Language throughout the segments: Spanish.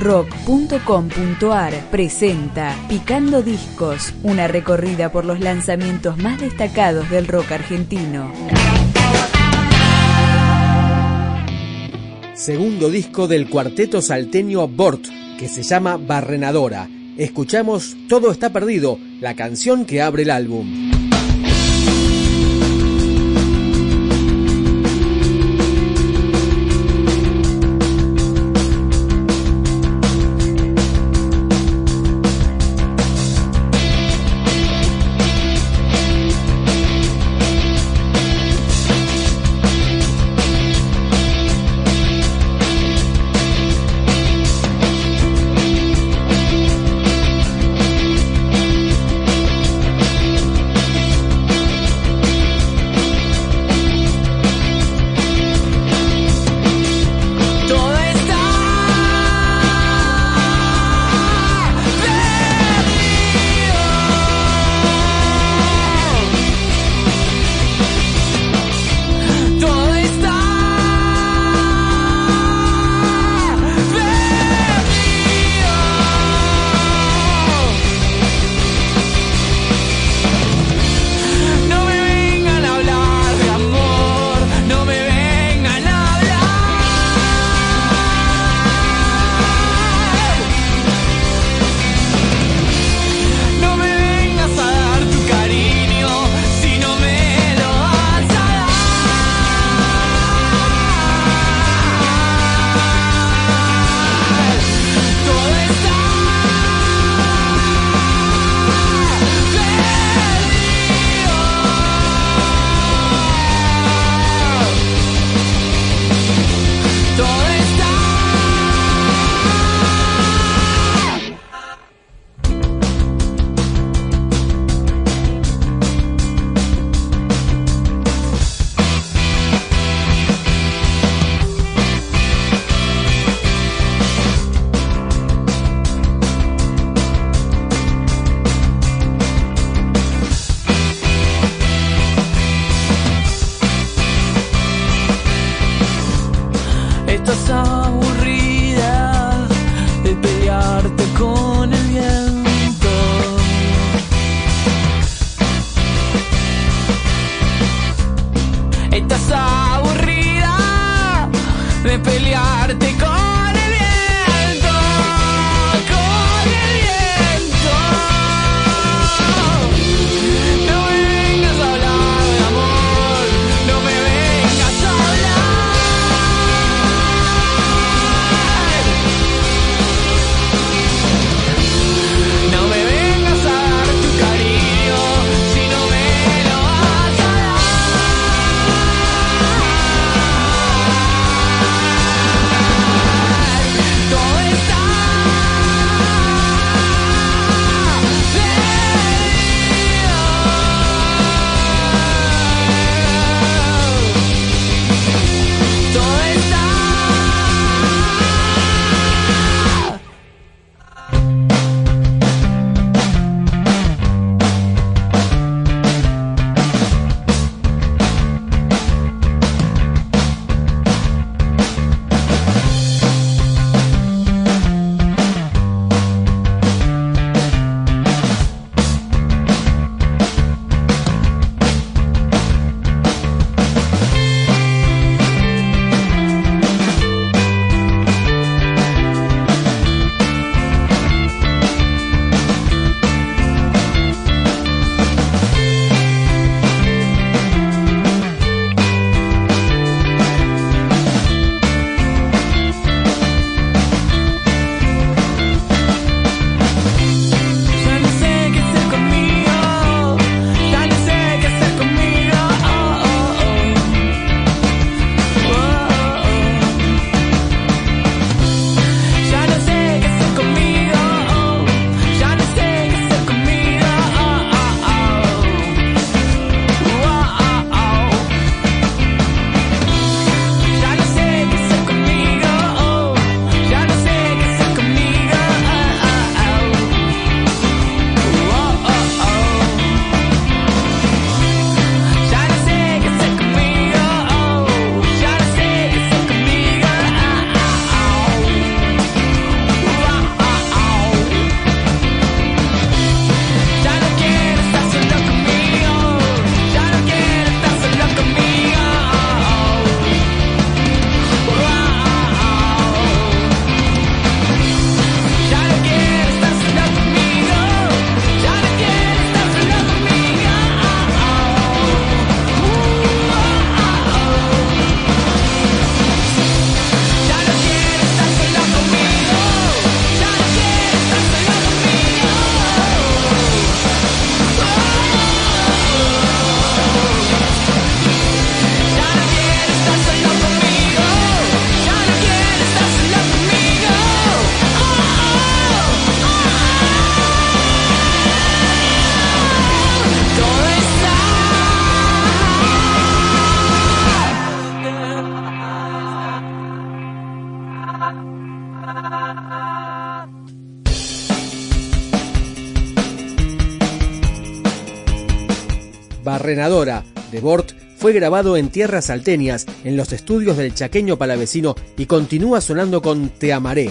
rock.com.ar presenta Picando Discos, una recorrida por los lanzamientos más destacados del rock argentino. Segundo disco del cuarteto salteño Bort, que se llama Barrenadora. Escuchamos Todo está perdido, la canción que abre el álbum. Estás aburrida de pelearte con el viento. Estás aburrida de pelearte Barrenadora de Bort fue grabado en tierras salteñas, en los estudios del chaqueño palavecino y continúa sonando con. Te amaré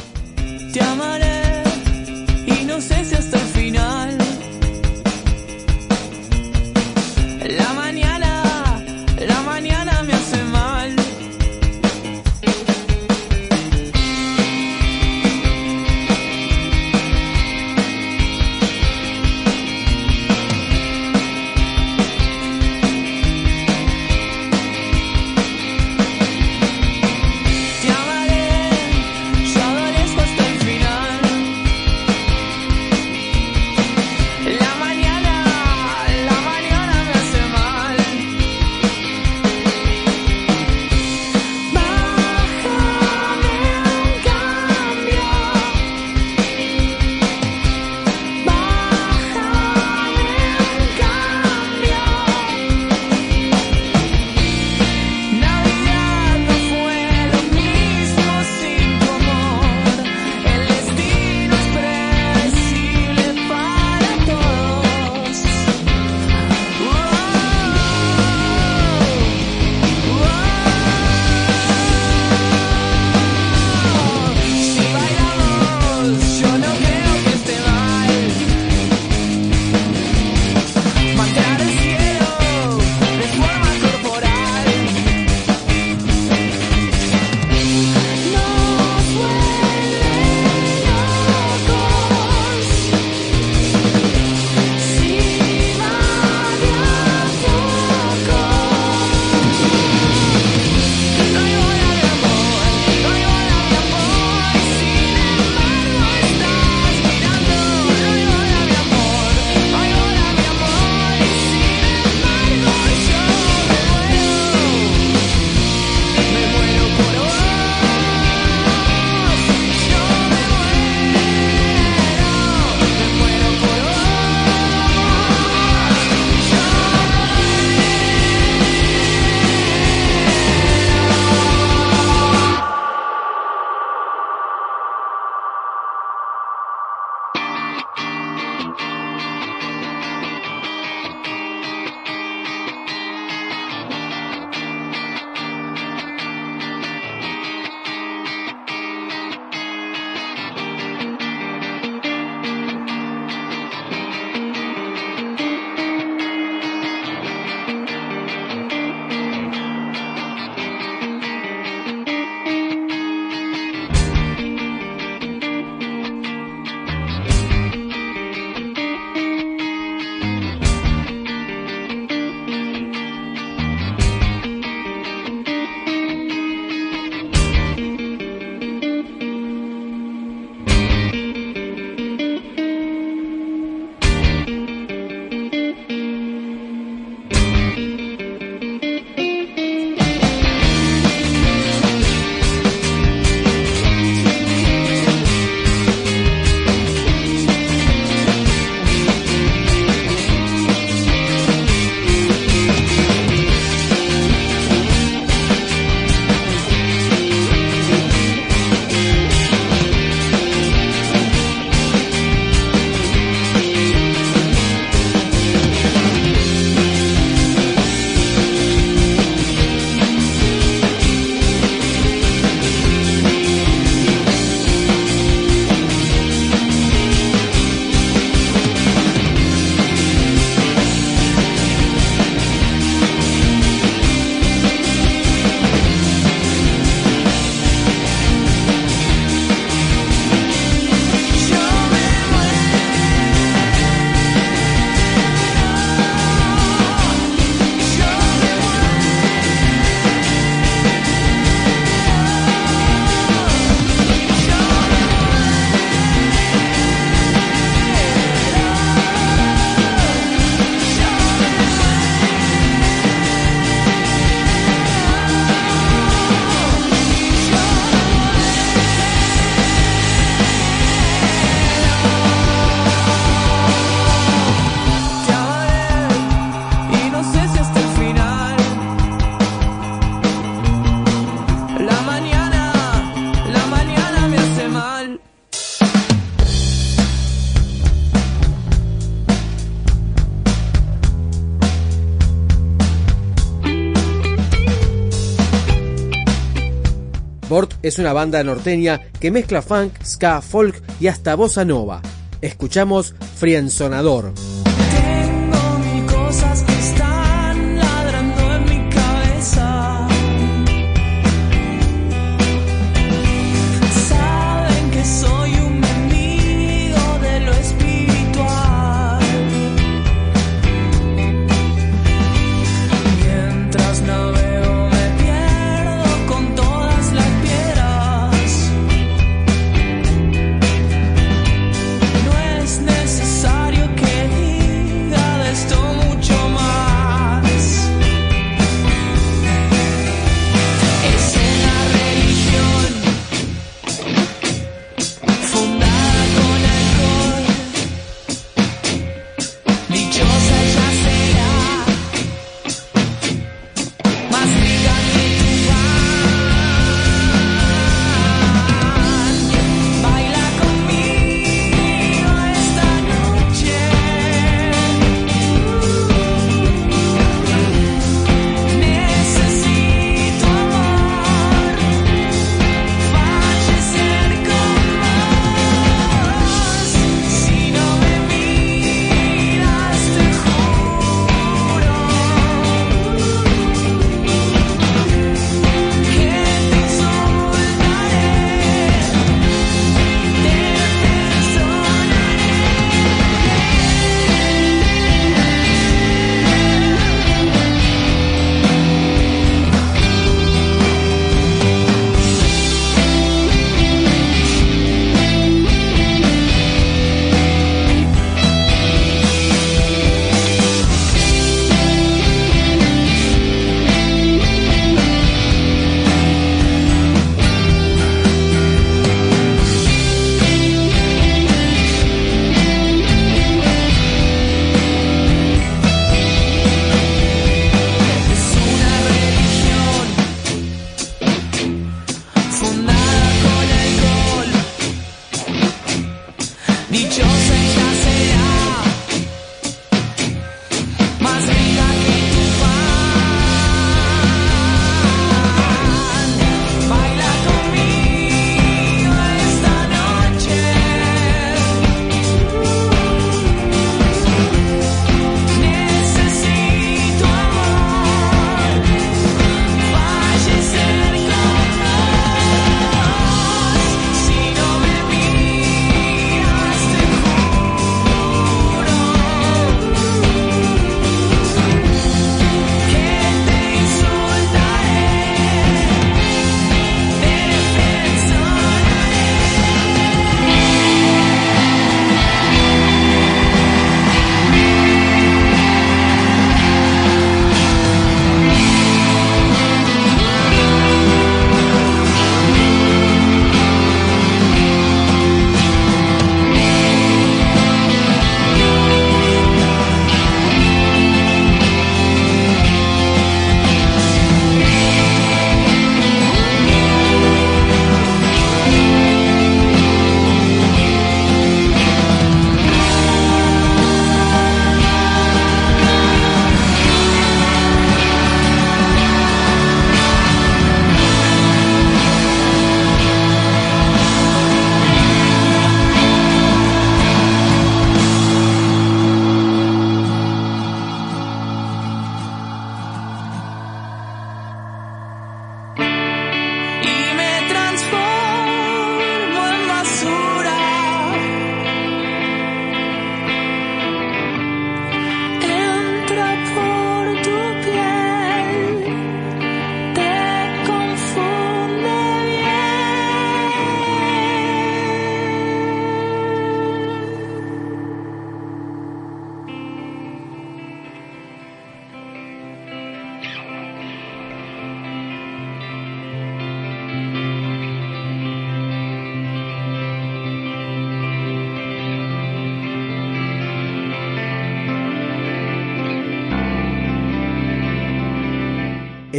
Bort es una banda norteña que mezcla funk, ska, folk y hasta bossa nova. Escuchamos Frienzonador.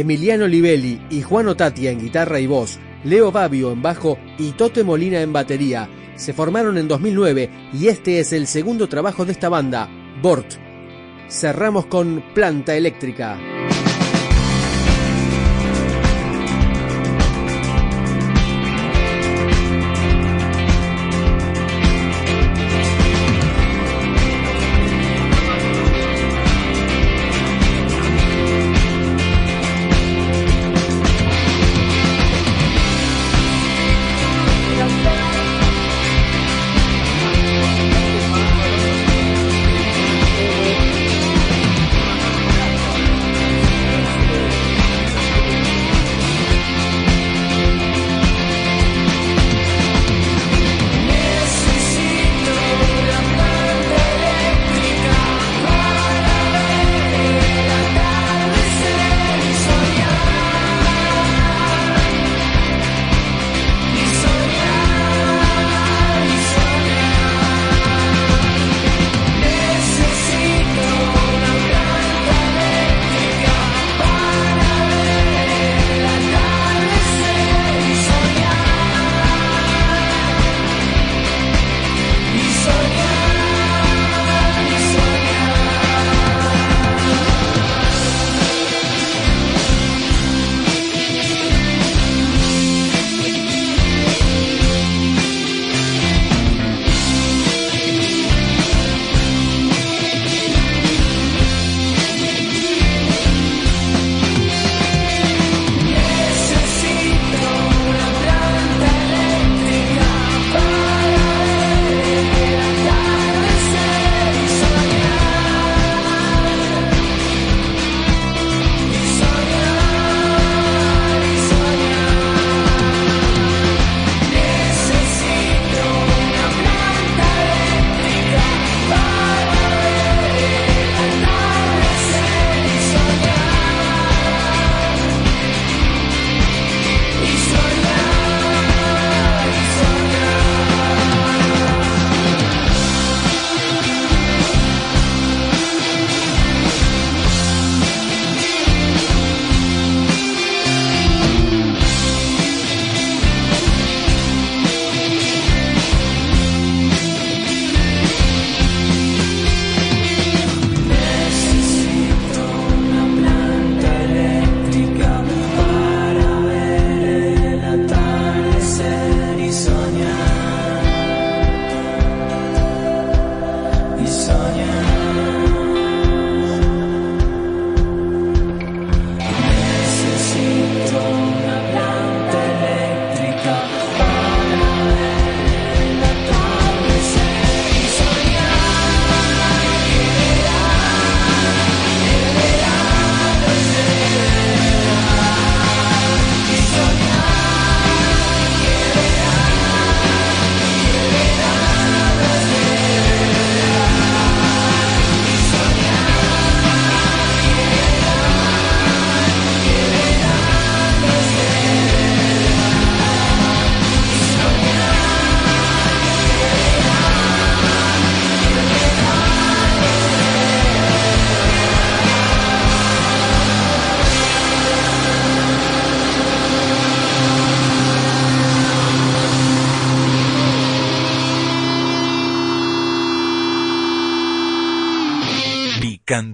Emiliano Livelli y Juan Otatia en guitarra y voz, Leo Babio en bajo y Tote Molina en batería. Se formaron en 2009 y este es el segundo trabajo de esta banda, Bort. Cerramos con Planta Eléctrica.